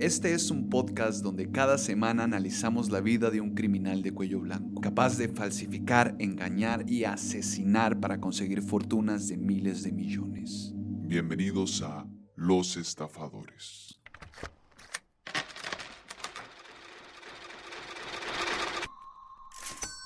Este es un podcast donde cada semana analizamos la vida de un criminal de cuello blanco, capaz de falsificar, engañar y asesinar para conseguir fortunas de miles de millones. Bienvenidos a Los Estafadores.